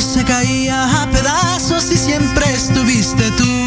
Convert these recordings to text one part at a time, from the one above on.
se caía a pedazos y siempre estuviste tú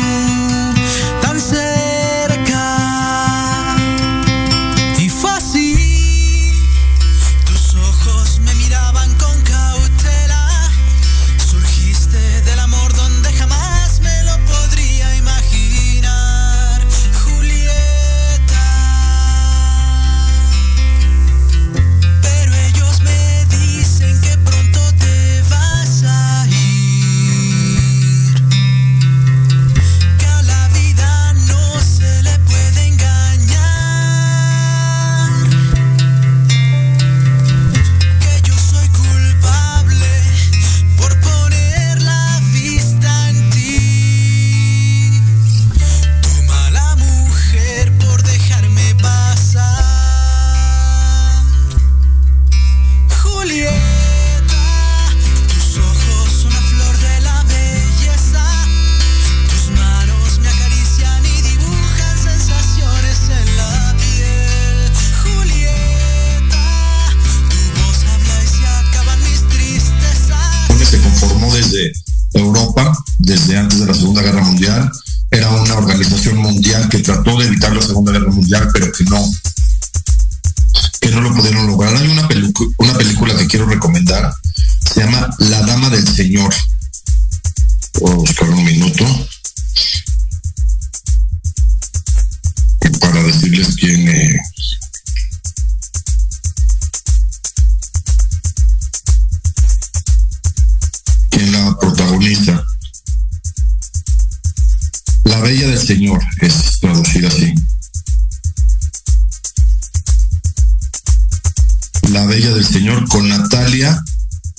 La Bella del Señor con Natalia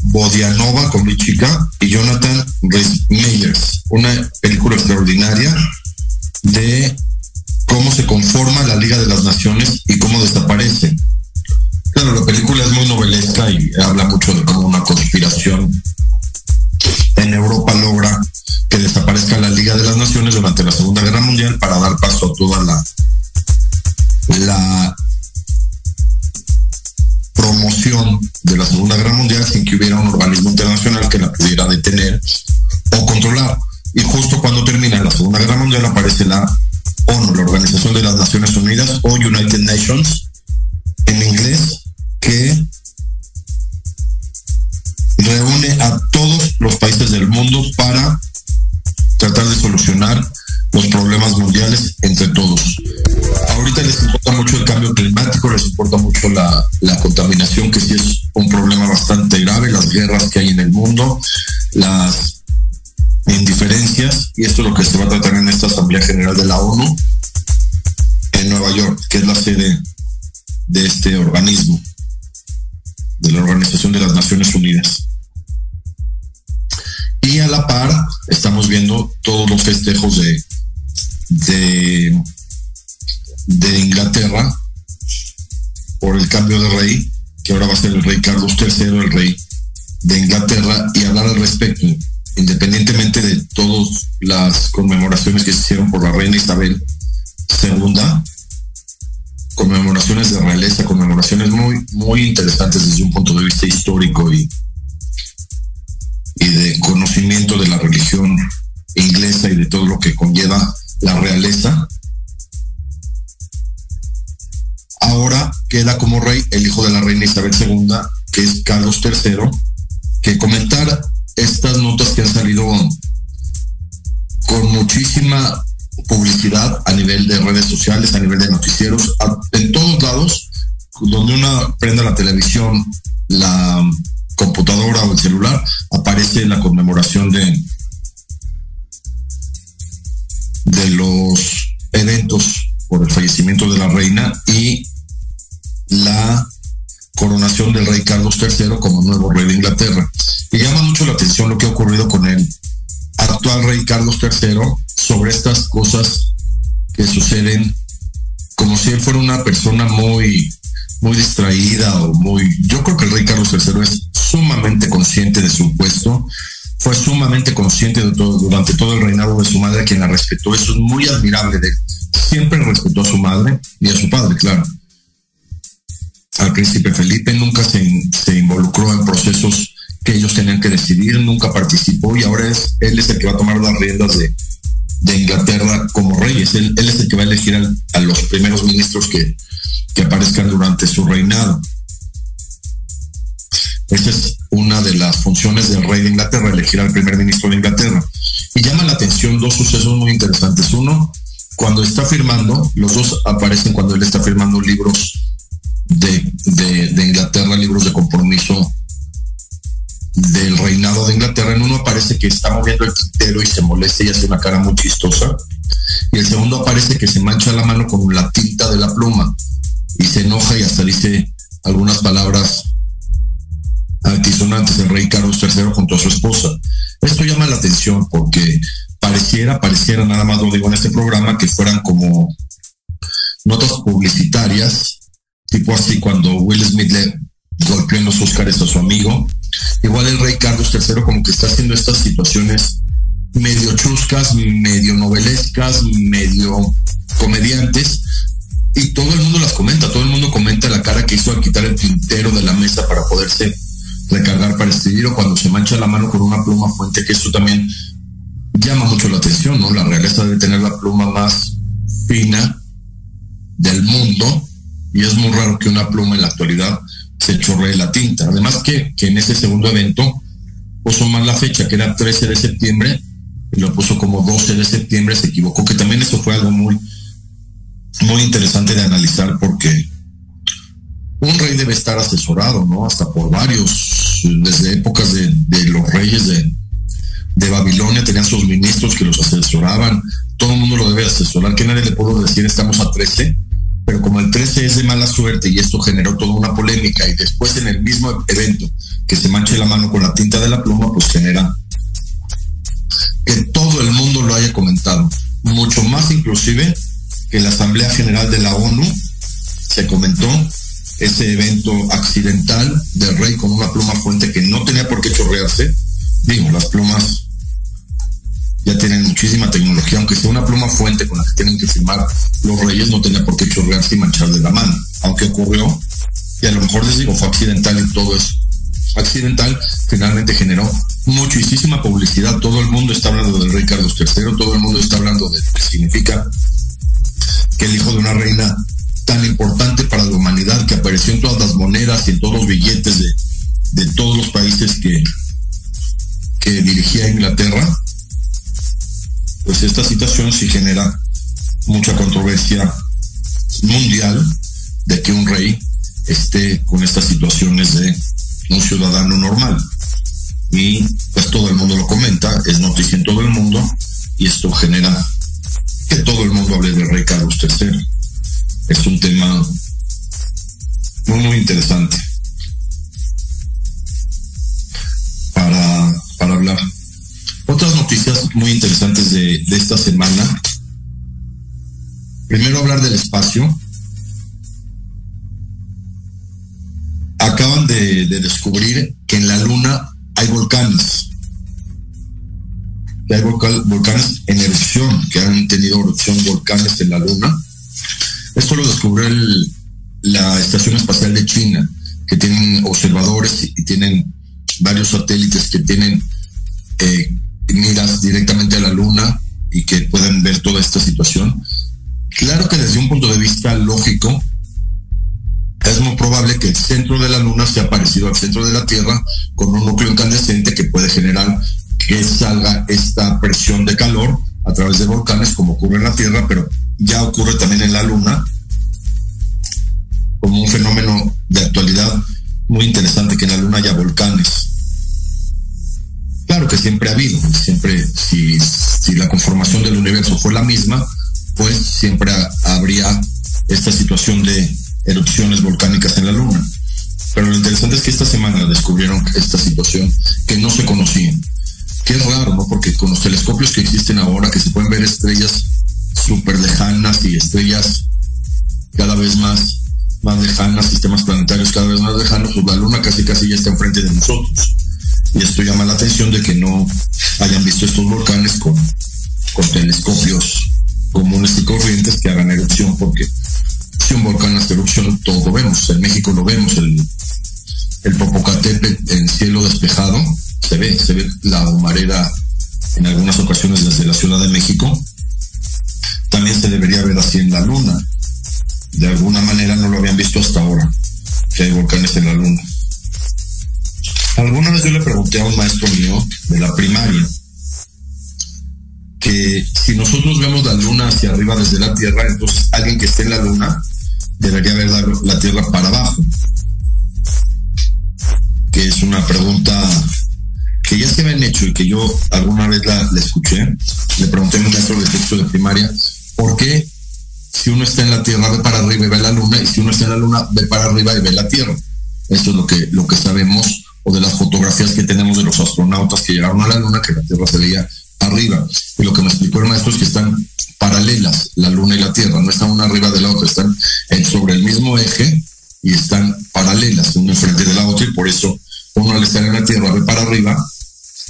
Bodianova con mi chica y Jonathan Rhys Meyers. Una película extraordinaria de cómo se conforma la Liga de las Naciones y cómo desaparece. Claro, la película es muy novelesca y habla mucho de cómo una conspiración en Europa logra que desaparezca la Liga de las Naciones durante la Segunda Guerra Mundial para dar paso a toda la promoción de la Segunda Guerra Mundial sin que hubiera un organismo internacional que la pudiera detener o controlar. Y justo cuando termina la Segunda Guerra Mundial aparece la ONU, la Organización de las Naciones Unidas o United Nations en inglés, que reúne a todos los países del mundo para tratar de solucionar los problemas mundiales entre todos. Ahorita les importa mucho el cambio climático, les importa mucho la, la contaminación, que sí es un problema bastante grave, las guerras que hay en el mundo, las indiferencias, y esto es lo que se va a tratar en esta Asamblea General de la ONU en Nueva York, que es la sede de este organismo, de la Organización de las Naciones Unidas. Y a la par estamos viendo todos los festejos de, de, de Inglaterra por el cambio de rey, que ahora va a ser el rey Carlos III, el rey de Inglaterra, y hablar al respecto, independientemente de todas las conmemoraciones que se hicieron por la reina Isabel II, conmemoraciones de realeza, conmemoraciones muy, muy interesantes desde un punto de vista histórico y, y de conocimiento de la religión inglesa y de todo lo que conlleva la realeza. Ahora queda como rey el hijo de la reina Isabel II, que es Carlos III, que comentar estas notas que han salido con muchísima publicidad a nivel de redes sociales, a nivel de noticieros, en todos lados, donde uno prenda la televisión, la computadora o el celular, aparece la conmemoración de, de los eventos por el fallecimiento de la reina y la coronación del rey Carlos III como nuevo rey de Inglaterra. Y llama mucho la atención lo que ha ocurrido con el actual rey Carlos III sobre estas cosas que suceden como si él fuera una persona muy muy distraída o muy yo creo que el rey Carlos III es sumamente consciente de su puesto fue sumamente consciente de todo durante todo el reinado de su madre quien la respetó eso es muy admirable de él siempre respetó a su madre y a su padre claro al príncipe Felipe nunca se, involucró en procesos que ellos tenían que decidir, nunca participó y ahora es, él es el que va a tomar las riendas de, Inglaterra como reyes. Él, él, es el que va a elegir a, los primeros ministros que aparezcan durante su reinado. Esa es una de las funciones del rey de Inglaterra, elegir al primer ministro de Inglaterra. Y llama la atención dos sucesos muy interesantes. Uno, cuando está firmando, los dos aparecen cuando él está firmando libros de, de, Inglaterra, libros de compromiso del reinado de Inglaterra. En uno aparece que está moviendo el tintero y se molesta y hace una cara muy chistosa. Y el segundo aparece que se mancha la mano con la tinta de la pluma y se enoja y hasta dice algunas palabras rey Carlos III junto a su esposa. Esto llama la atención porque pareciera, pareciera, nada más lo digo en este programa, que fueran como notas publicitarias, tipo así cuando Will Smith le golpeó en los Oscars a su amigo. Igual el rey Carlos III como que está haciendo estas situaciones medio chuscas, medio novelescas, medio comediantes, y todo el mundo las comenta, todo el mundo comenta la cara que hizo al quitar el tintero de la mesa para poderse recargar para escribir o cuando se mancha la mano con una pluma fuente, que esto también llama mucho la atención, ¿no? La realeza debe tener la pluma más fina del mundo y es muy raro que una pluma en la actualidad se chorree la tinta. Además que, que en ese segundo evento puso mal la fecha, que era 13 de septiembre, y lo puso como 12 de septiembre, se equivocó, que también eso fue algo muy, muy interesante de analizar porque un rey debe estar asesorado, ¿no? Hasta por varios, desde épocas de, los reyes de, Babilonia tenían sus ministros que los asesoraban, todo el mundo lo debe asesorar, que nadie le puedo decir estamos a 13, pero como el 13 es de mala suerte y esto generó toda una polémica y después en el mismo evento que se manche la mano con la tinta de la pluma, pues genera que todo el mundo lo haya comentado, mucho más inclusive que la Asamblea General de la ONU se comentó ese evento accidental del rey con una pluma fuente que no tenía por qué chorrearse. Digo, las plumas ya tienen muchísima tecnología, aunque sea una pluma fuente con la que tienen que firmar los reyes, no tenía por qué chorrearse y mancharle la mano. Aunque ocurrió, y a lo mejor les digo, fue accidental y todo eso. Accidental finalmente generó muchísima publicidad. Todo el mundo está hablando del rey Carlos III, todo el mundo está hablando de lo que significa que el hijo de una reina y todos los billetes de, todos los países que, que dirigía Inglaterra, pues esta situación sí genera mucha controversia mundial de que un rey esté con estas situaciones de un ciudadano normal. Y pues todo el mundo lo comenta, es noticia en todo el mundo y esto genera que todo el mundo hable del rey Carlos III es un tema muy, muy interesante para, para hablar. Otras noticias muy interesantes de, esta semana. Primero hablar del espacio. Acaban de, de descubrir que en la Luna hay volcanes. Que hay volcanes en erupción, que han tenido erupción volcanes en la Luna esto lo descubrió la Estación Espacial de China, que tienen observadores y, tienen varios satélites que tienen eh, miras directamente a la Luna y que pueden ver toda esta situación. Claro que desde un punto de vista lógico, es muy probable que el centro de la Luna sea parecido al centro de la Tierra con un núcleo incandescente que puede generar que salga esta presión de calor a través de volcanes como ocurre en la Tierra, pero ya ocurre también en la Luna, como un fenómeno de actualidad muy interesante que en la Luna haya volcanes. Claro que siempre ha habido, siempre, si, la conformación del universo fue la misma, pues siempre habría esta situación de erupciones volcánicas en la Luna. Pero lo interesante es que esta semana descubrieron esta situación que no se conocía. Es raro, ¿no? Porque con los telescopios que existen ahora, que se pueden ver estrellas súper lejanas y estrellas cada vez más, más lejanas, sistemas planetarios cada vez más lejanos, pues la luna casi casi ya está enfrente de nosotros. Y esto llama la atención de que no hayan visto estos volcanes con, con telescopios comunes y corrientes que hagan erupción, porque si un volcán hace erupción, todo lo vemos. En México lo vemos, el, el Popocatépetl en cielo despejado, se ve, se ve la humareda en algunas ocasiones desde la Ciudad de México, también se debería ver así en la Luna. De alguna manera no lo habían visto hasta ahora, que hay volcanes en la Luna. Alguna vez yo le pregunté a un maestro mío de la primaria que si nosotros vemos la luna hacia arriba desde la Tierra, entonces alguien que esté en la luna debería ver la, Tierra para abajo. Que es una pregunta que ya se habían hecho y que yo alguna vez la, escuché. Le pregunté a un maestro de texto de primaria, ¿por qué si uno está en la Tierra ve para arriba y ve la luna y si uno está en la luna ve para arriba y ve la Tierra? Esto es lo que, lo que sabemos o de las fotografías que tenemos de los astronautas que llegaron a la luna, que la Tierra se veía arriba. Y lo que me explicó el maestro es que están paralelas la luna y la Tierra, no están una arriba de la otra, están sobre el mismo eje y están paralelas, una enfrente de la otra, y por eso uno al estar en la Tierra ve para arriba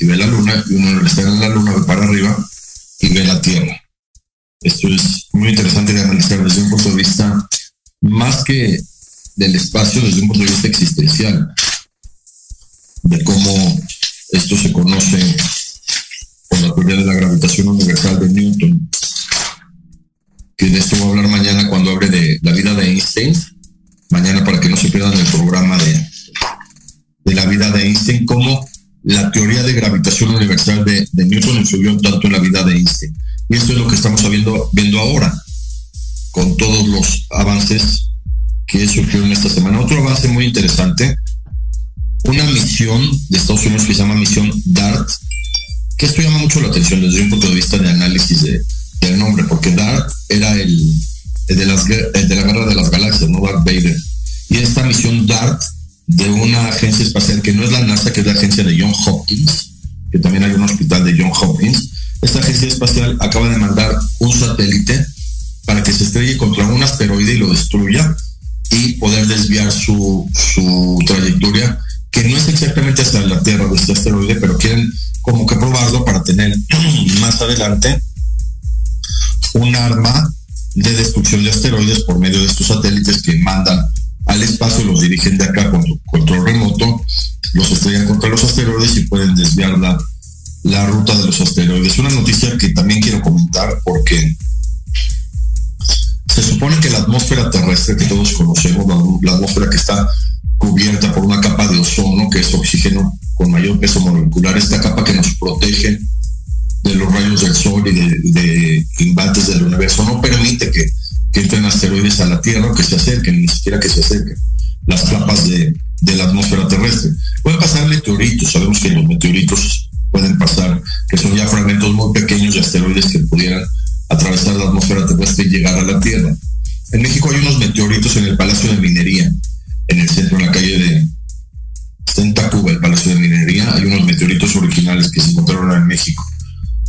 y ve la luna, y uno al estar en la luna ve para arriba y ve la Tierra. Esto es muy interesante de analizar desde un punto de vista más que del espacio, desde un punto de vista existencial, de cómo esto se conoce por la teoría de la gravitación universal de Newton, que de esto voy a hablar mañana cuando hable de la vida de Einstein, mañana para que no se pierdan el programa de, de la vida de Einstein, cómo la teoría de gravitación universal de, de, Newton influyó tanto en la vida de Einstein. Y esto es lo que estamos viendo, viendo ahora, con todos los avances que surgieron esta semana. Otro avance muy interesante una misión de Estados Unidos que se llama misión DART, que esto llama mucho la atención desde un punto de vista de análisis de, del nombre, porque DART era el, de las, de la guerra de las galaxias, no Darth Vader. Y esta misión DART de una agencia espacial que no es la NASA, que es la agencia de John Hopkins, que también hay un hospital de John Hopkins, esta agencia espacial acaba de mandar un satélite para que se estrelle contra un asteroide y lo destruya y poder desviar su, su trayectoria que no es exactamente hasta la Tierra de este asteroide, pero quieren como que probarlo para tener más adelante un arma de destrucción de asteroides por medio de estos satélites que mandan al espacio, los dirigen de acá con control remoto, los estrellan contra los asteroides y pueden desviar la, la ruta de los asteroides. Una noticia que también quiero comentar porque se supone que la atmósfera terrestre que todos conocemos, la atmósfera que está cubierta por una capa de ozono, que es oxígeno con mayor peso molecular, esta capa que nos protege de los rayos del sol y de, embates del universo, no permite que, entren asteroides a la Tierra que se acerquen, ni siquiera que se acerquen las capas de, la atmósfera terrestre. Pueden pasar meteoritos, sabemos que los meteoritos pueden pasar, que son ya fragmentos muy pequeños de asteroides que pudieran atravesar la atmósfera terrestre y llegar a la Tierra. En México hay unos meteoritos en el Palacio de Minería, en el centro, en la calle de en Tacuba, el Palacio de Minería, hay unos meteoritos originales que se encontraron en México.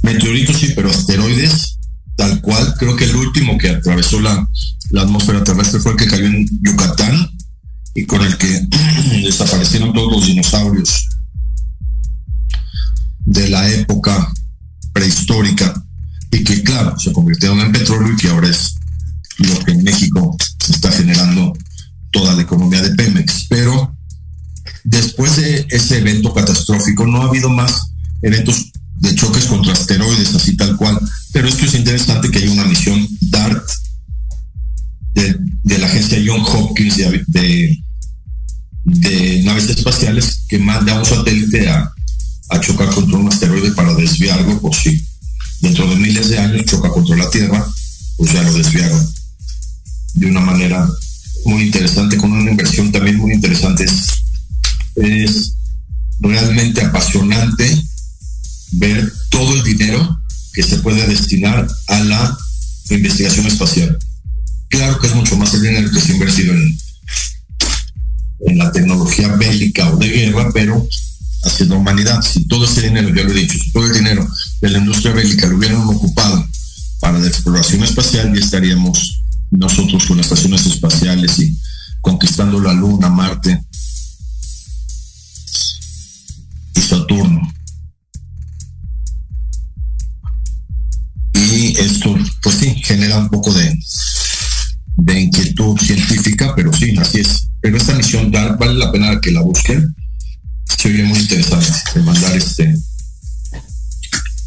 Meteoritos sí, pero asteroides, cual, creo que el último que atravesó la, la atmósfera terrestre fue el que cayó en Yucatán y con el que desaparecieron todos los dinosaurios de la época prehistórica y que claro, se convirtieron en petróleo y que ahora es lo que en México se está generando toda la economía de Pemex. Pero después de ese evento catastrófico no ha habido más eventos de choques contra asteroides, así tal cual. Pero esto es interesante que hay una misión DART de, la agencia John Hopkins de, de, naves espaciales que manda un satélite a, a chocar contra un asteroide para desviarlo por si dentro de miles de años choca contra la Tierra, pues ya lo desviaron de una manera muy interesante, con una inversión también muy interesante. Es, realmente apasionante ver todo el dinero que se puede destinar a la investigación espacial. Claro que es mucho más el dinero que se ha invertido en, la tecnología bélica o de guerra, pero hacia la humanidad, si todo ese dinero, ya lo he dicho, si todo el dinero de la industria bélica lo hubieran ocupado para la exploración espacial, ya estaríamos nosotros con las estaciones espaciales y conquistando la Luna, Marte y Saturno. Esto, pues sí, genera un poco de, de inquietud científica, pero sí, así es. Pero esta misión vale la pena que la busquen. Se oye muy interesante mandar este,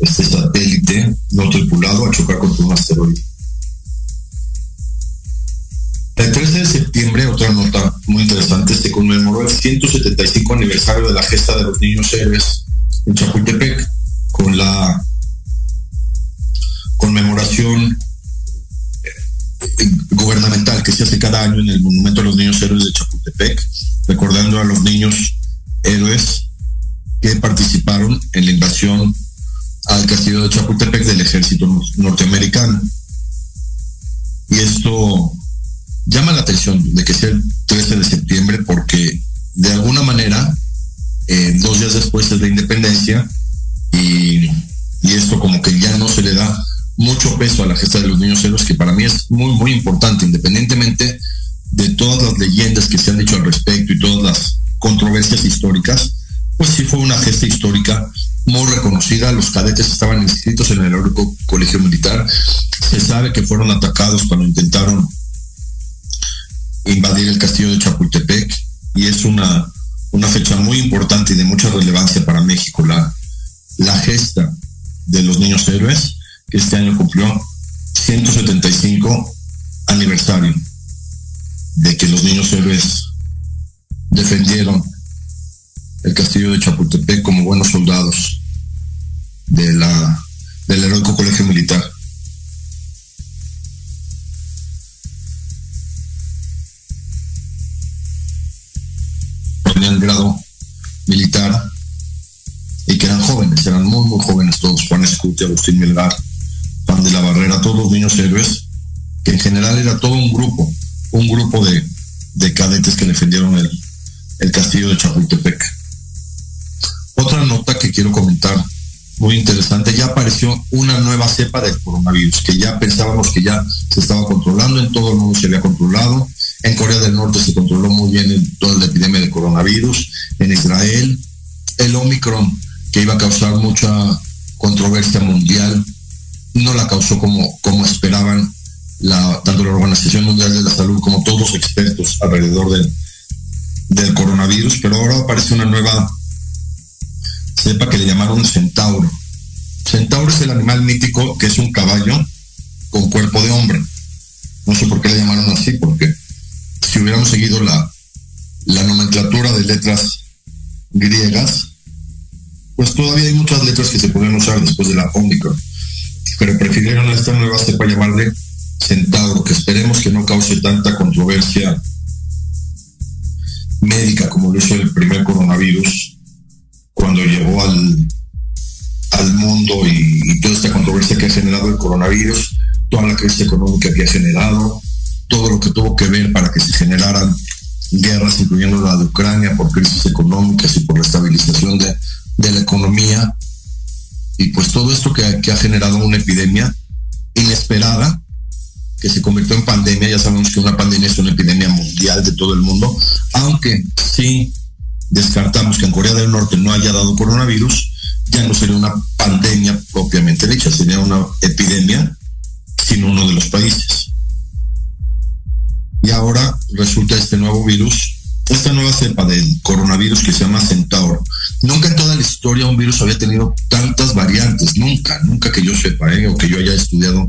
este satélite no tripulado a chocar contra un asteroide. El 13 de septiembre, otra nota muy interesante, se conmemoró el 175 aniversario de la gesta de los niños héroes en Chapultepec, con la conmemoración eh, gubernamental que se hace cada año en el Monumento a los Niños Héroes de Chapultepec, recordando a los niños héroes que participaron en la invasión al castillo de Chapultepec del ejército norteamericano. Y esto llama la atención de que sea el 13 de septiembre porque de alguna manera, eh, dos días después de la independencia, y, y, esto como que ya no se le da mucho peso a la gesta de los niños héroes, que para mí es muy, muy importante, independientemente de todas las leyendas que se han dicho al respecto y todas las controversias históricas, pues sí fue una gesta histórica muy reconocida. Los cadetes estaban inscritos en el heroico colegio militar. Se sabe que fueron atacados cuando intentaron invadir el castillo de Chapultepec y es una, una fecha muy importante y de mucha relevancia para México, la, la gesta de los niños héroes, este año cumplió 175 aniversario de que los niños héroes defendieron el castillo de Chapultepec como buenos soldados de la, del heroico colegio militar. el grado militar y que eran jóvenes, eran muy, muy jóvenes todos, Juan Escuti, Agustín Melgar, de la Barrera, todos los niños héroes, que en general era todo un grupo, un grupo de, de cadetes que defendieron el, el castillo de Chapultepec. Otra nota que quiero comentar, muy interesante, ya apareció una nueva cepa del coronavirus, que ya pensábamos que ya se estaba controlando, en todo el mundo se había controlado, en Corea del Norte se controló muy bien toda la epidemia de coronavirus. En Israel, el Omicron, que iba a causar mucha controversia mundial, no la causó como, como esperaban la, tanto la Organización Mundial de la Salud como todos los expertos alrededor del, del coronavirus, pero ahora aparece una nueva cepa que le llamaron centauro. Centauro es el animal mítico que es un caballo con cuerpo de hombre. No sé por qué le llamaron así, porque si hubiéramos seguido la, la nomenclatura de letras griegas, pues todavía hay muchas letras que se pueden usar después de la Omicron. Pero prefirieron esta nueva cepa llamarle Centauro, que esperemos que no cause tanta controversia médica como lo hizo el primer coronavirus cuando llegó al, al mundo y, y, toda esta controversia que ha generado el coronavirus, toda la crisis económica que ha generado, todo lo que tuvo que ver para que se generaran guerras, incluyendo la de Ucrania, por crisis económicas y por la estabilización de, de la economía. Y pues todo esto que, que, ha generado una epidemia inesperada, que se convirtió en pandemia. Ya sabemos que una pandemia es una epidemia mundial de todo el mundo, aunque sí descartamos que en Corea del Norte no haya dado coronavirus, ya no sería una pandemia propiamente dicha, sería una epidemia sin uno de los países y ahora resulta este nuevo virus, esta nueva cepa del coronavirus que se llama Centauro. Nunca en toda la historia un virus había tenido tantas variantes, nunca, nunca que yo sepa, ¿eh? o que yo haya estudiado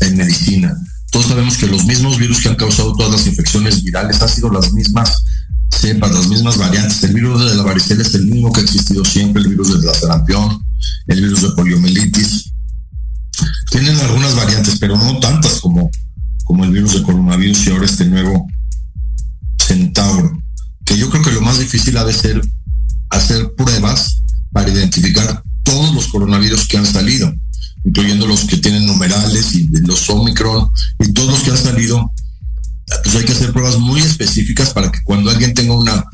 en medicina. Todos sabemos que los mismos virus que han causado todas las infecciones virales han sido las mismas cepas, las mismas variantes. El virus de la varicela es el mismo que ha existido siempre, el virus de la sarampión, el virus de poliomielitis. Tienen algunas variantes, pero no tantas como como el virus de coronavirus y ahora este nuevo centauro, que yo creo que lo más difícil ha de ser hacer pruebas para identificar todos los coronavirus que han salido, incluyendo los que tienen numerales y los Omicron y todos los que han salido. Pues hay que hacer pruebas muy específicas para que cuando alguien tenga una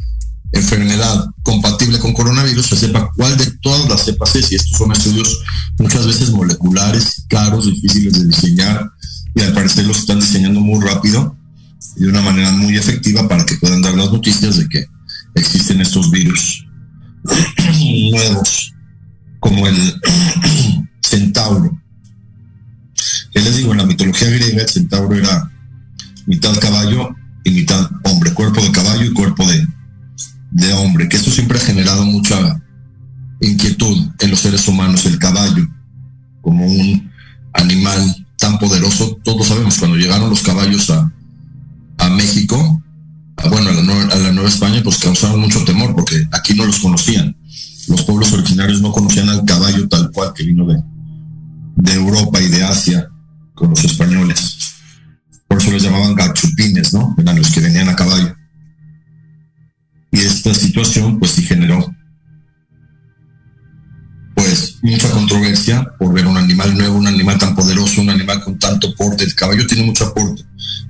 enfermedad compatible con coronavirus se sepa cuál de todas las cepas es. Y estos son estudios muchas veces moleculares, caros, difíciles de diseñar, y al parecer los están diseñando muy rápido y de una manera muy efectiva para que puedan dar las noticias de que existen estos virus nuevos, como el centauro. Les digo, en la mitología griega el centauro era mitad caballo y mitad hombre, cuerpo de caballo y cuerpo de, de hombre, que eso siempre ha generado mucha inquietud en los seres humanos, el caballo como un animal tan poderoso. Todos sabemos cuando llegaron los caballos a, a México, bueno, a la, Nueva, a la Nueva España, pues causaron mucho temor porque aquí no los conocían. Los pueblos originarios no conocían al caballo tal cual que vino de, Europa y de Asia con los españoles. Por eso les llamaban gachupines, ¿no? Eran los que venían a caballo. Y esta situación, pues sí generó, pues, mucha controversia por ver un animal nuevo, un animal tan poderoso, un animal con tanto porte. El caballo tiene mucho aporte.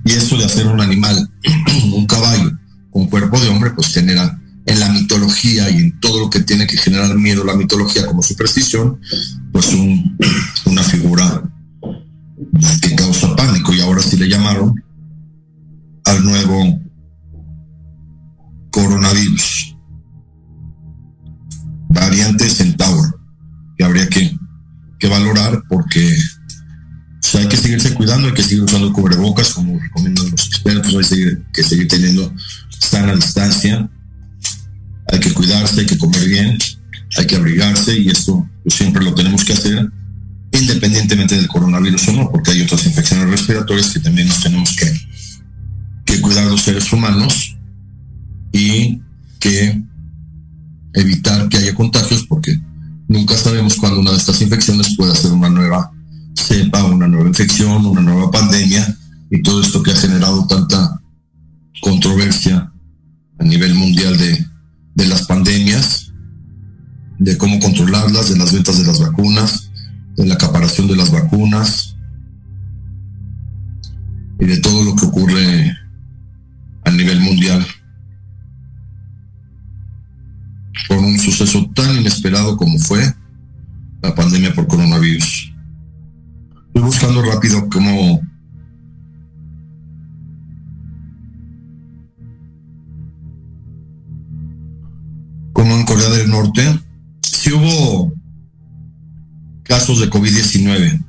Y esto de hacer un animal, un caballo, con cuerpo de hombre, pues genera en la mitología y en todo lo que tiene que generar miedo la mitología como superstición, pues un, una figura que causa pánico y ahora sí le llamaron al nuevo coronavirus, variante Centauro, que habría que, que valorar porque sea, hay que seguirse cuidando, hay que seguir usando cubrebocas, como recomiendan los expertos, hay que seguir, que seguir teniendo sana distancia, hay que cuidarse, hay que comer bien, hay que abrigarse y esto pues, siempre lo tenemos que hacer independientemente del coronavirus o no, porque hay otras infecciones respiratorias que también nos tenemos que, que cuidar los seres humanos y que evitar que haya contagios porque nunca sabemos cuándo una de estas infecciones pueda ser una nueva cepa, una nueva infección, una nueva pandemia y todo esto que ha generado tanta controversia a nivel mundial de, de las pandemias, de cómo controlarlas, de las ventas de las vacunas, de la acaparación de las vacunas y de todo lo que ocurre a nivel mundial por un suceso tan inesperado como fue la pandemia por coronavirus. Estoy buscando rápido cómo Corea del Norte, si hubo casos de COVID-19.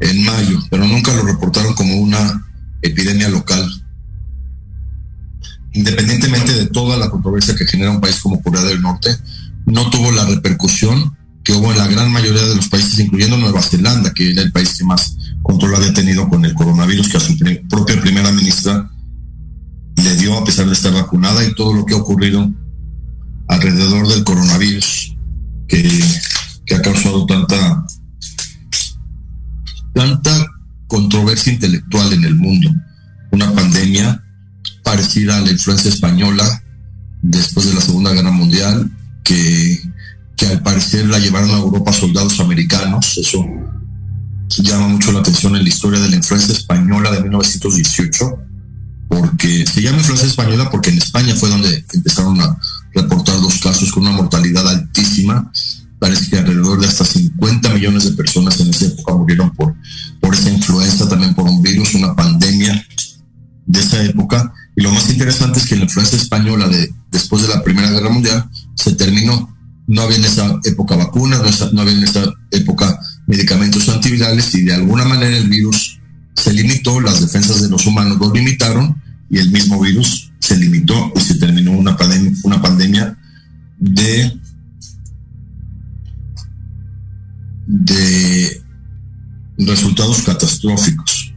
En mayo, pero nunca lo reportaron como una epidemia local. Independientemente de toda la controversia que genera un país como Corea del Norte, no tuvo la repercusión que hubo en la gran mayoría de los países, incluyendo Nueva Zelanda, que era el país que más control había tenido con el coronavirus, que a su propia primera ministra le dio a pesar de estar vacunada y todo lo que ha ocurrido alrededor del coronavirus, que, que ha causado tanta, tanta controversia intelectual en el mundo. Una pandemia parecida a la influencia española después de la Segunda Guerra Mundial, que que al parecer la llevaron a Europa soldados americanos. Eso llama mucho la atención en la historia de la influencia española de 1918, porque se llama influencia española porque en España fue donde empezaron a reportar los casos con una mortalidad altísima. Parece que alrededor de hasta 50 millones de personas en esa época murieron por, por esa influenza, también por un virus, una pandemia de esa época. Y lo más interesante es que la influencia española de, después de la Primera Guerra Mundial se terminó no había en esa época vacunas, no, había en esa época medicamentos antivirales y de alguna manera el virus se limitó, las defensas de los humanos lo limitaron y el mismo virus se limitó y se terminó una pandemia, una pandemia de, de resultados catastróficos.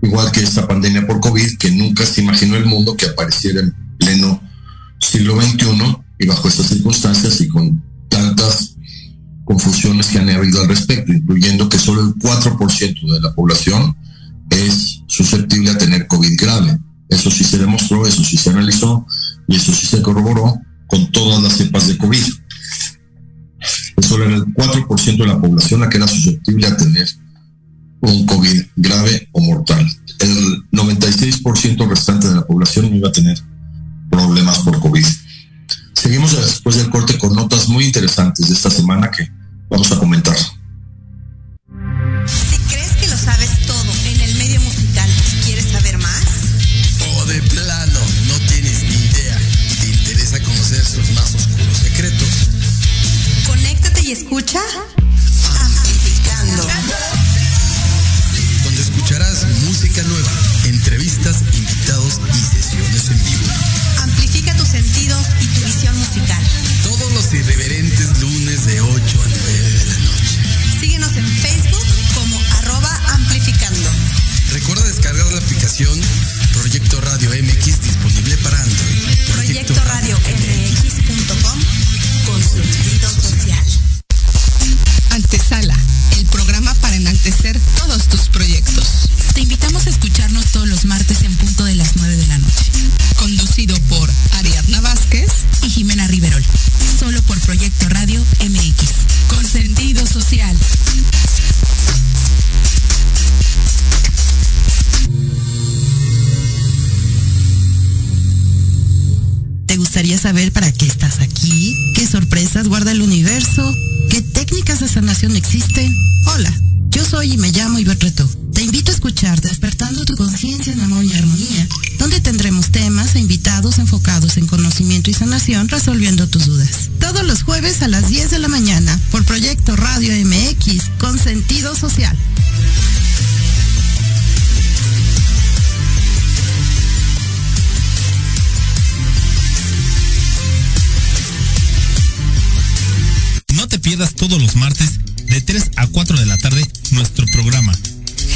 Igual que esta pandemia por COVID, que nunca se imaginó el mundo que apareciera en pleno siglo XXI y bajo estas circunstancias y con tantas confusiones que han habido al respecto, incluyendo que solo el 4% de la población es susceptible a tener COVID grave. Eso sí se demostró, eso sí se analizó y eso sí se corroboró con todas las cepas de COVID. Solo era el 4% de la población la que era susceptible a tener un COVID grave o mortal. El 96% restante de la población iba a tener problemas por COVID. Seguimos después del corte con notas muy interesantes de esta semana que vamos a comentar. Si crees que lo sabes todo en el medio musical y quieres saber más, o de plano no tienes ni idea y te interesa conocer sus más oscuros secretos, conéctate y escucha. Amplificando. Donde escucharás música nueva, entrevistas, invitados y sesiones en vivo tus sentidos y tu visión musical. Todos los irreverentes lunes de 8 a 9 de la noche. Síguenos en Facebook como arroba amplificando. Recuerda descargar la aplicación Proyecto Radio MX disponible para Android. Proyecto Radio MX.com con sentido social. Antesala, el programa para enaltecer todos tus proyectos. Te invitamos a escucharnos todos los martes en resolviendo tus dudas. Todos los jueves a las 10 de la mañana por Proyecto Radio MX con sentido social. No te pierdas todos los martes de 3 a 4 de la tarde nuestro programa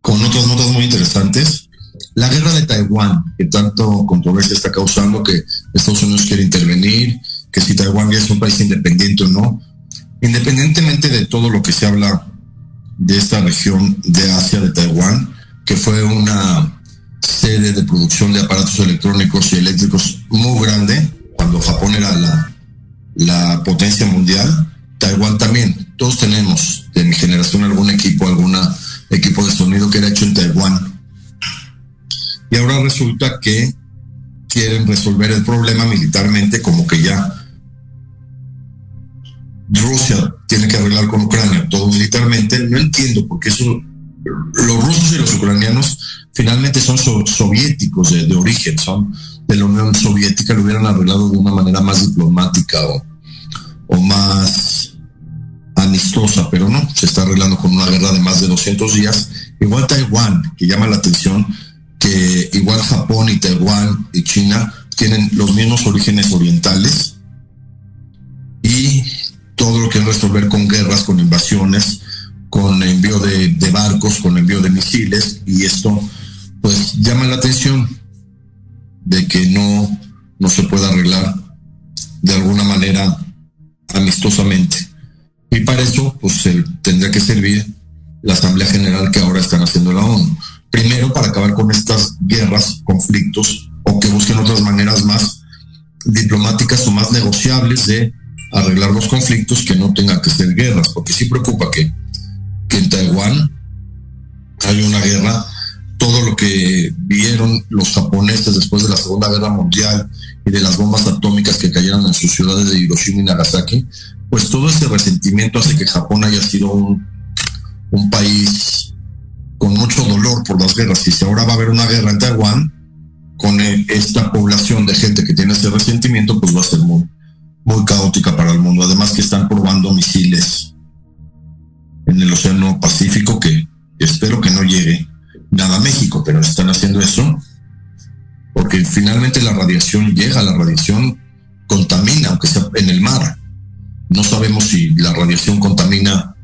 Con otras notas muy interesantes. La guerra de Taiwán, que tanto controversia está causando, que Estados Unidos quiere intervenir, que si Taiwán ya es un país independiente o no. Independientemente de todo lo que se habla de esta región de Asia, de Taiwán, que fue una sede de producción de aparatos electrónicos y eléctricos muy grande, cuando Japón era la, la potencia mundial, Taiwán también. Todos tenemos de mi generación algún equipo, algún equipo de sonido que era hecho en Taiwán. Y ahora resulta que quieren resolver el problema militarmente, como que ya Rusia tiene que arreglar con Ucrania todo militarmente. No entiendo porque eso, los rusos y los ucranianos finalmente son so- soviéticos de, de origen, son de la Unión Soviética, lo hubieran arreglado de una manera más diplomática o, o más amistosa, pero no, se está arreglando con una guerra de más de 200 días. Igual Taiwán, que llama la atención, que igual Japón y Taiwán y China tienen los mismos orígenes orientales y todo lo que es resolver con guerras, con invasiones, con envío de, de barcos, con envío de misiles y esto pues llama la atención de que no, no se pueda arreglar de alguna manera amistosamente. Y para eso, pues tendría que servir la Asamblea General que ahora están haciendo la ONU. Primero, para acabar con estas guerras, conflictos, o que busquen otras maneras más diplomáticas o más negociables de arreglar los conflictos que no tengan que ser guerras, porque sí preocupa que, que en Taiwán hay una guerra, todo lo que vieron los japoneses después de la Segunda Guerra Mundial y de las bombas atómicas que cayeron en sus ciudades de Hiroshima y Nagasaki, pues todo ese resentimiento hace que Japón haya sido un, un país con mucho dolor por las guerras. Y si ahora va a haber una guerra en Taiwán, con esta población de gente que tiene ese resentimiento, pues va a ser muy, muy caótica para el mundo. Además que están probando misiles en el Océano Pacífico que espero que no llegue nada a México, pero están haciendo eso porque finalmente la radiación llega, la radiación contamina, aunque sea en el mar. No sabemos si la radiación contamina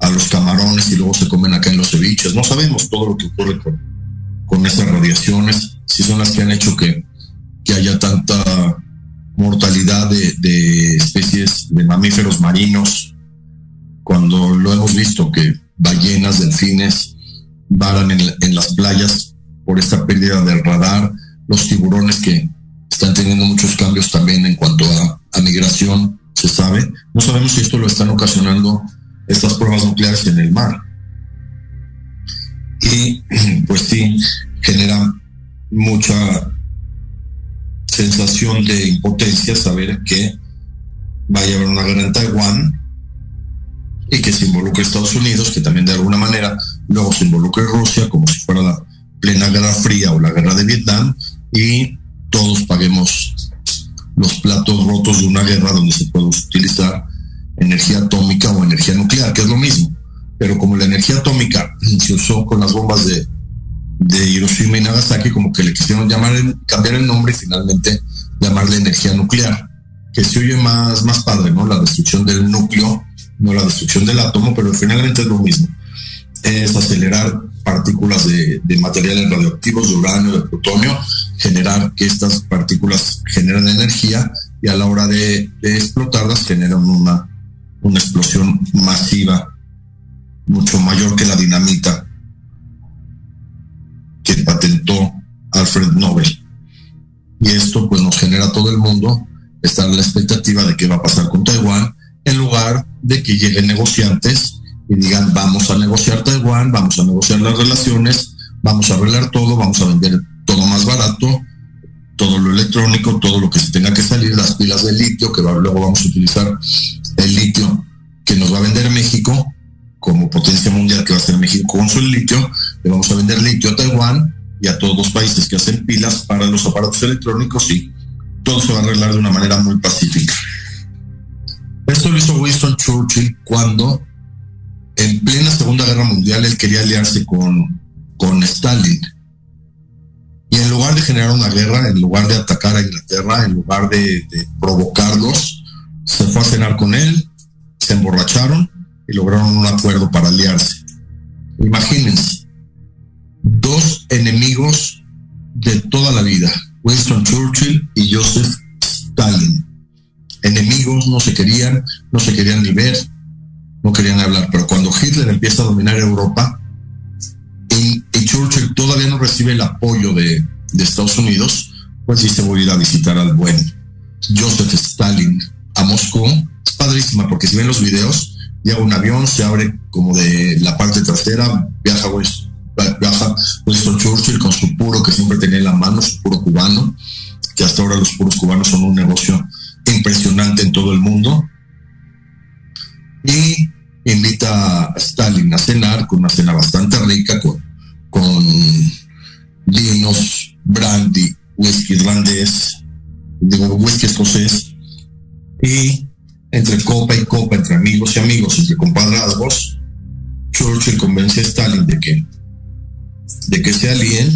a los camarones y luego se comen acá en los ceviches. No sabemos todo lo que ocurre con, con esas radiaciones, si son las que han hecho que, que haya tanta mortalidad de, de especies de mamíferos marinos, cuando lo hemos visto que ballenas, delfines, varan en, en las playas por esta pérdida del radar, los tiburones que están teniendo muchos cambios también en cuanto a, migración, se sabe. No sabemos si esto lo están ocasionando estas pruebas nucleares en el mar. Y pues sí, genera mucha sensación de impotencia saber que vaya a haber una guerra en Taiwán y que se involucre Estados Unidos, que también de alguna manera luego se involucre Rusia como si fuera la plena guerra fría o la guerra de Vietnam y todos paguemos los platos rotos de una guerra donde se puede utilizar energía atómica o energía nuclear, que es lo mismo. Pero como la energía atómica se usó con las bombas de, de Hiroshima y Nagasaki, como que le quisieron llamar, cambiar el nombre y finalmente llamarle energía nuclear, que se oye más, más padre, ¿no? La destrucción del núcleo, no la destrucción del átomo, pero finalmente es lo mismo. Es acelerar partículas de, materiales radioactivos, de uranio, de plutonio, generar que estas partículas generan energía y a la hora de, explotarlas generan una, una explosión masiva, mucho mayor que la dinamita que patentó Alfred Nobel. Y esto pues nos genera a todo el mundo estar la expectativa de qué va a pasar con Taiwán, en lugar de que lleguen negociantes y digan, vamos a negociar Taiwán, vamos a negociar las relaciones, vamos a arreglar todo, vamos a vender todo más barato, todo lo electrónico, todo lo que se tenga que salir, las pilas de litio, que luego vamos a utilizar el litio que nos va a vender México como potencia mundial que va a ser México con su litio, le vamos a vender litio a Taiwán y a todos los países que hacen pilas para los aparatos electrónicos y todo se va a arreglar de una manera muy pacífica. Esto lo hizo Winston Churchill cuando en plena Segunda Guerra Mundial él quería aliarse con, con Stalin. Y en lugar de generar una guerra, en lugar de atacar a Inglaterra, en lugar de, provocarlos, se fue a cenar con él, se emborracharon y lograron un acuerdo para aliarse. Imagínense, dos enemigos de toda la vida, Winston Churchill y Joseph Stalin. Enemigos, no se querían, no se querían ni ver, no querían hablar, pero cuando Hitler empieza a dominar Europa y, Churchill todavía no recibe el apoyo de, Estados Unidos, pues dice voy a ir a visitar al buen Joseph Stalin a Moscú. Es padrísima porque si ven los videos, llega un avión, se abre como de la parte trasera, viaja, viaja Winston Churchill con su puro que siempre tenía en la mano, su puro cubano, que hasta ahora los puros cubanos son un negocio impresionante en todo el mundo. Y invita a Stalin a cenar con una cena bastante rica con, vinos, brandy, whisky irlandés, digo, whisky escocés, y entre copa y copa, entre amigos y amigos, entre compadrazgos, Churchill convence a Stalin de que, de que se alíen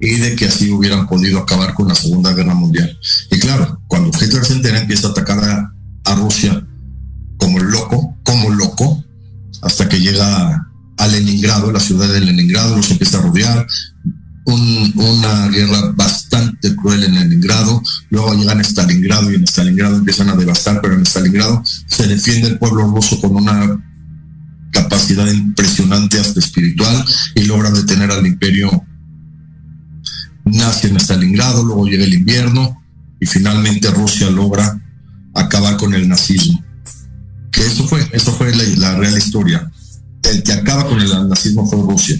y de que así hubieran podido acabar con la Segunda Guerra Mundial. Y claro, cuando Hitler se entera, empieza a atacar a, a Rusia como loco, como loco, hasta que llega a Leningrado, la ciudad de Leningrado, los empieza a rodear, una guerra bastante cruel en Leningrado, luego llegan a Stalingrado y en Stalingrado empiezan a devastar, pero en Stalingrado se defiende el pueblo ruso con una capacidad impresionante hasta espiritual y logran detener al imperio nazi en Stalingrado, luego llega el invierno y finalmente Rusia logra acabar con el nazismo que eso fue, eso fue la, real historia. El que acaba con el nazismo fue Rusia,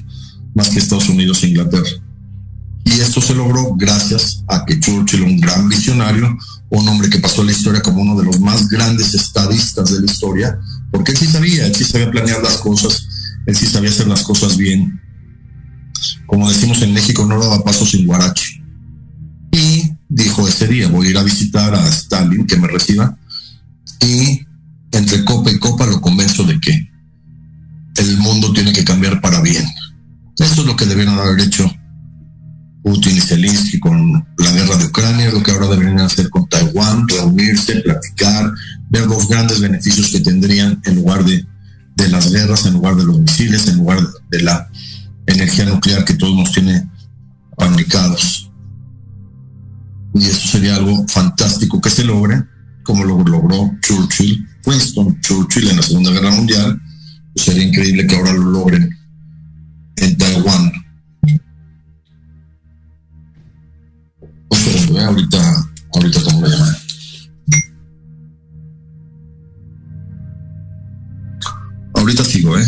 más que Estados Unidos e Inglaterra. Y esto se logró gracias a que Churchill, un gran visionario, un hombre que pasó la historia como uno de los más grandes estadistas de la historia, porque él sí sabía, él sí sabía planear las cosas, él sí sabía hacer las cosas bien. Como decimos en México, no daba paso sin guarache. Y dijo ese día, voy a ir a visitar a Stalin, que me reciba, y entre copa y copa lo convenzo de que el mundo tiene que cambiar para bien. Eso es lo que debieron haber hecho Putin y Zelensky con la guerra de Ucrania, lo que ahora deberían hacer con Taiwán, reunirse, platicar, ver los grandes beneficios que tendrían en lugar de, de las guerras, en lugar de los misiles, en lugar de la energía nuclear que todos nos tiene panicados. Y eso sería algo fantástico que se logre, como lo logró Churchill Winston Churchill en la Segunda Guerra Mundial, pues sería increíble que ahora lo logren en Taiwán. O sea, ahorita, ahorita cómo lo llaman. Ahorita sigo, ¿eh?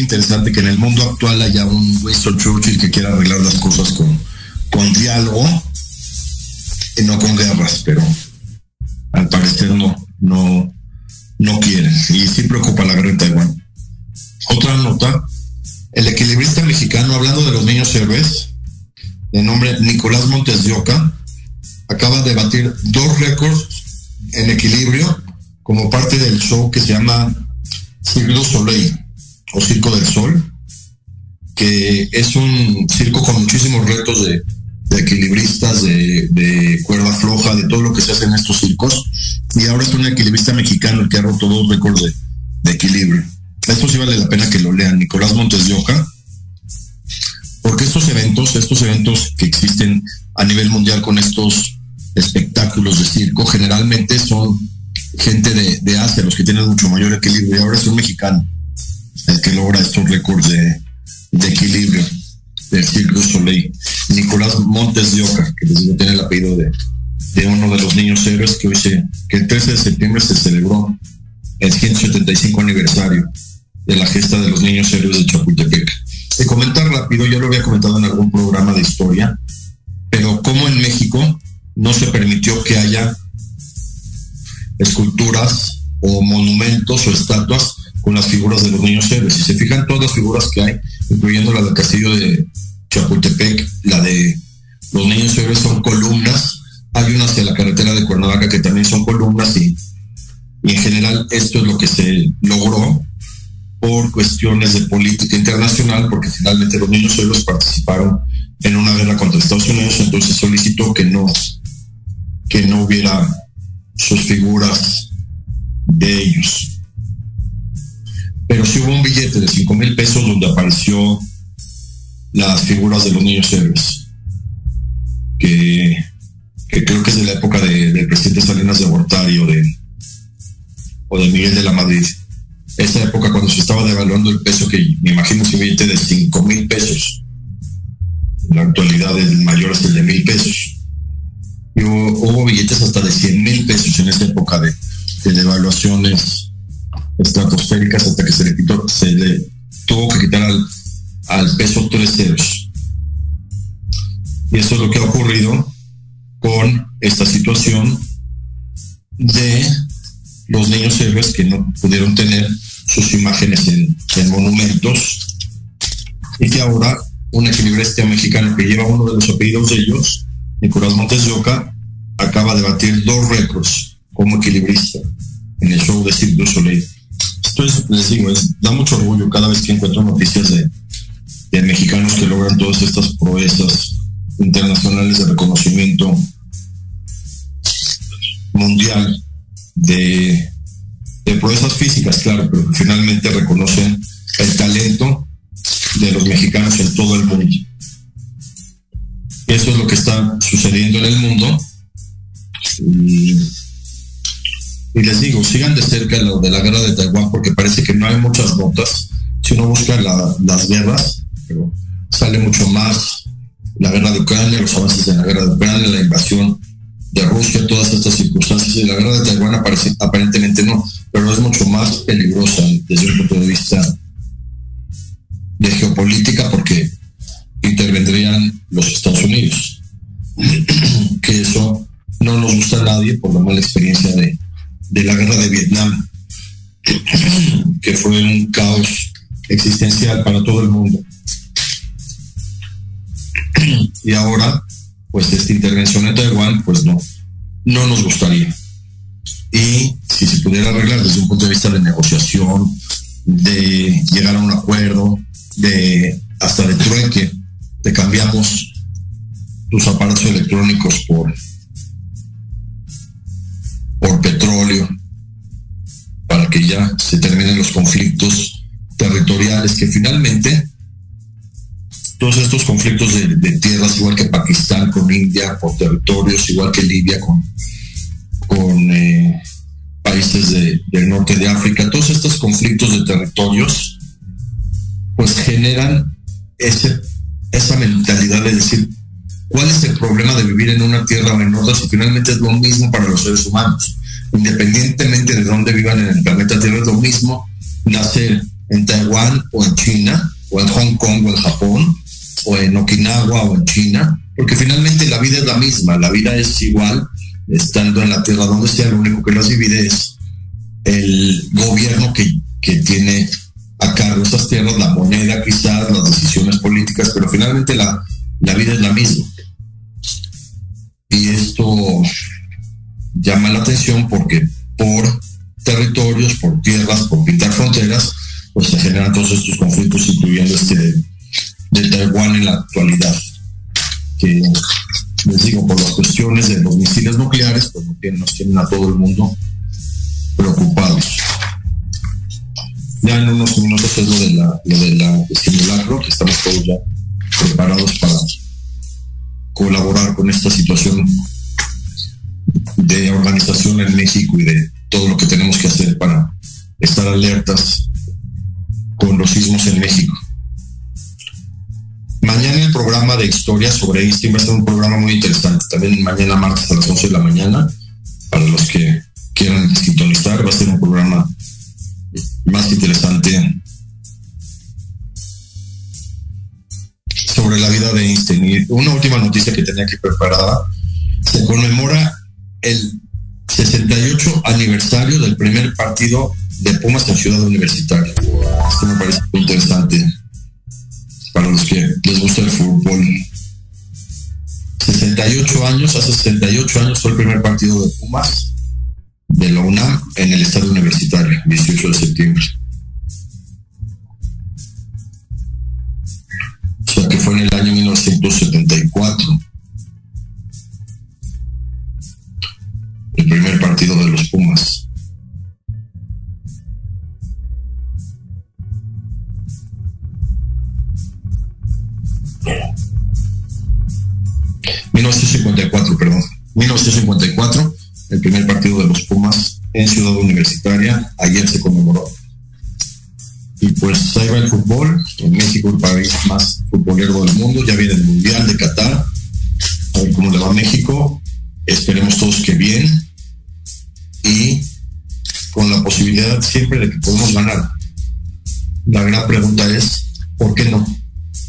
Interesante que en el mundo actual haya un Winston Churchill que quiera arreglar las cosas con, con diálogo y no con guerras, pero al parecer no, no, no quieren. Y sí preocupa la guerra en Taiwán. Otra nota, el equilibrista mexicano, hablando de los niños héroes, de nombre Nicolás Montes de Oca, acaba de batir dos récords en equilibrio como parte del show que se llama Cirque Soleil o Circo del Sol, que es un circo con muchísimos retos de, equilibristas, de, cuerda floja, de todo lo que se hace en estos circos. Y ahora es un equilibrista mexicano el que ha roto dos récords de, equilibrio. Esto sí vale la pena que lo lean. Nicolás Montes de Oca, porque estos eventos, estos eventos que existen a nivel mundial con estos espectáculos de circo, generalmente son gente de, Asia, los que tienen mucho mayor equilibrio, y ahora es un mexicano el que logra estos récords de, equilibrio del Circo Soleil. Nicolás Montes de Oca, que les digo, tiene el apellido de, uno de los niños héroes que hoy se, que el 13 de septiembre se celebró el 175 aniversario de la gesta de los niños héroes de Chapultepec. De comentar rápido, yo lo había comentado en algún programa de historia, pero como en México no se permitió que haya esculturas o monumentos o estatuas con las figuras de los niños héroes. Si se fijan todas las figuras que hay, incluyendo la del castillo de Chapultepec, la de los niños héroes son columnas, hay una hacia la carretera de Cuernavaca que también son columnas y, y en general esto es lo que se logró por cuestiones de política internacional, porque finalmente los niños héroes participaron en una guerra contra Estados Unidos, entonces solicitó que no, que no hubiera sus figuras de ellos. Pero sí hubo un billete de 5 mil pesos donde apareció las figuras de los niños héroes, que, creo que es de la época del presidente Salinas de Gortari o de, o de Miguel de la Madrid. Esa época cuando se estaba devaluando el peso, que me imagino un billete de 5 mil pesos. En la actualidad el mayor es el de mil pesos hubo, billetes hasta de 100 mil pesos en esa época de, devaluaciones estratosféricas hasta que se le quitó, se le tuvo que quitar al, peso tres ceros. Y eso es lo que ha ocurrido con esta situación de los niños héroes que no pudieron tener sus imágenes en, en monumentos y que ahora un equilibrista mexicano que lleva uno de los apellidos de ellos Nicolás Montes de Oca acaba de batir dos récords como equilibrista en el show de Cirque du Soleil. Esto es, les digo, da mucho orgullo cada vez que encuentro noticias de, mexicanos que logran todas estas proezas internacionales de reconocimiento mundial de, de proezas físicas, claro, pero que finalmente reconocen el talento de los mexicanos en todo el mundo. Eso es lo que está sucediendo en el mundo. Y, les digo, sigan de cerca lo de la guerra de Taiwán porque parece que no hay muchas notas. Si uno busca las guerras, pero sale mucho más la guerra de Ucrania, los avances en la guerra de Ucrania, la invasión de Rusia, todas estas circunstancias. Y la guerra de Taiwán aparentemente no, pero es mucho más peligrosa desde un punto de vista de geopolítica porque intervendrían los Estados Unidos. que eso no nos gusta a nadie por la mala experiencia de, de la guerra de Vietnam, que fue un caos existencial para todo el mundo. y ahora, pues esta intervención en Taiwán, pues no, no nos gustaría. Y si se pudiera arreglar desde un punto de vista de negociación, de llegar a un acuerdo, de hasta de trueque, te cambiamos tus aparatos electrónicos por, para que ya se terminen los conflictos territoriales que finalmente todos estos conflictos de, tierras, igual que Pakistán con India, por territorios, igual que Libia con, eh, países del norte de África, todos estos conflictos de territorios, pues generan ese esa mentalidad de decir, ¿cuál es el problema de vivir en una tierra o en otra si finalmente es lo mismo para los seres humanos? Independientemente de dónde vivan en el planeta Tierra, es lo mismo nacer en Taiwán o en China, o en Hong Kong o en Japón, o en Okinawa o en China, porque finalmente la vida es la misma, la vida es igual, estando en la Tierra donde sea, lo único que los divide es el gobierno que, que tiene a cargo esas tierras, la moneda quizás, las decisiones políticas, pero finalmente la, la vida es la misma. Y esto llama la atención porque por territorios, por tierras, por pintar fronteras, pues se generan todos estos conflictos, incluyendo este de Taiwán en la actualidad, que les digo, por las cuestiones de los misiles nucleares, pues nos tienen, a todo el mundo preocupados. Ya en unos minutos es lo de la, lo de la simulacro, que estamos todos ya preparados para colaborar con esta situación de organización en México y de todo lo que tenemos que hacer para estar alertas con los sismos en México. Mañana el programa de historia sobre Einstein va a ser un programa muy interesante. También mañana martes a las 11 de la mañana, para los que quieran sintonizar, va a ser un programa más interesante sobre la vida de Einstein. Y una última noticia que tenía aquí preparada, se conmemora el 68 aniversario del primer partido de Pumas en Ciudad Universitaria. Esto me parece interesante para los que les gusta el fútbol. 68 años, hace 68 años fue el primer partido de Pumas de la UNAM en el estadio universitario, 18 de septiembre. O sea que fue en el año 1974. El primer partido de los Pumas. ...1954, perdón... ...1954... ...el primer partido de los Pumas... ...en Ciudad Universitaria... ...ayer se conmemoró... ...y pues ahí va el fútbol... ...en México el país más futbolero del mundo... ...ya viene el Mundial de Qatar... ...a cómo le va a México... ...esperemos todos que bien... ...y... ...con la posibilidad siempre de que podemos ganar... ...la gran pregunta es... ¿Por qué no?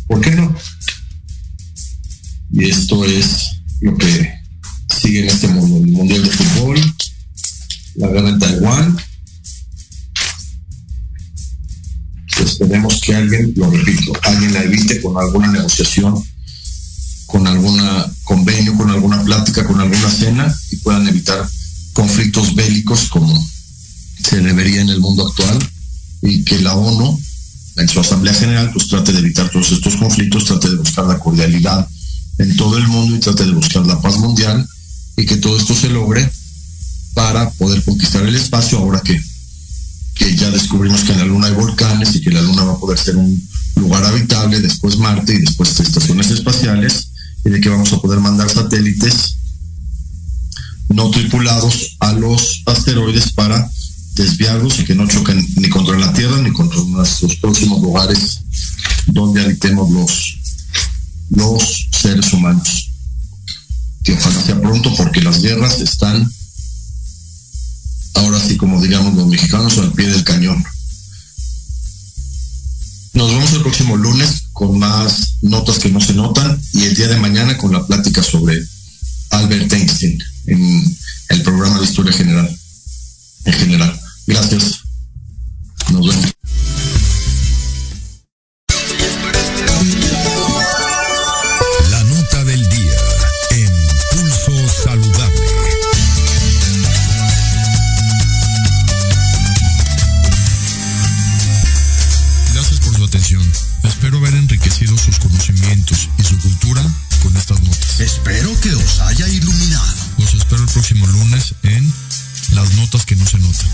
¿Por qué no? Y esto es lo que sigue en este mundo, el Mundial de Fútbol, la guerra en Taiwán. Esperemos que alguien, lo repito, alguien la evite con alguna negociación, con alguna convenio, con alguna plática, con alguna cena y puedan evitar conflictos bélicos como se debería en el mundo actual y que la ONU en su Asamblea General pues trate de evitar todos estos conflictos, trate de buscar la cordialidad en todo el mundo y trate de buscar la paz mundial y que todo esto se logre para poder conquistar el espacio ahora que, que ya descubrimos que en la Luna hay volcanes y que la Luna va a poder ser un lugar habitable, después Marte y después estaciones espaciales y de que vamos a poder mandar satélites no tripulados a los asteroides para desviarlos y que no choquen ni contra la Tierra ni contra nuestros próximos lugares donde habitemos los, los seres humanos. Que ojalá sea pronto porque las guerras están ahora sí como digamos los mexicanos al pie del cañón. Nos vemos el próximo lunes con más notas que no se notan y el día de mañana con la plática sobre Albert Einstein en el programa de historia general en general. Gracias. Nos vemos. La nota del día en Pulso Saludable. Gracias por su atención. Espero haber enriquecido sus conocimientos y su cultura con estas notas. Espero que iluminado. Los espero el próximo lunes en Las Notas que no se notan.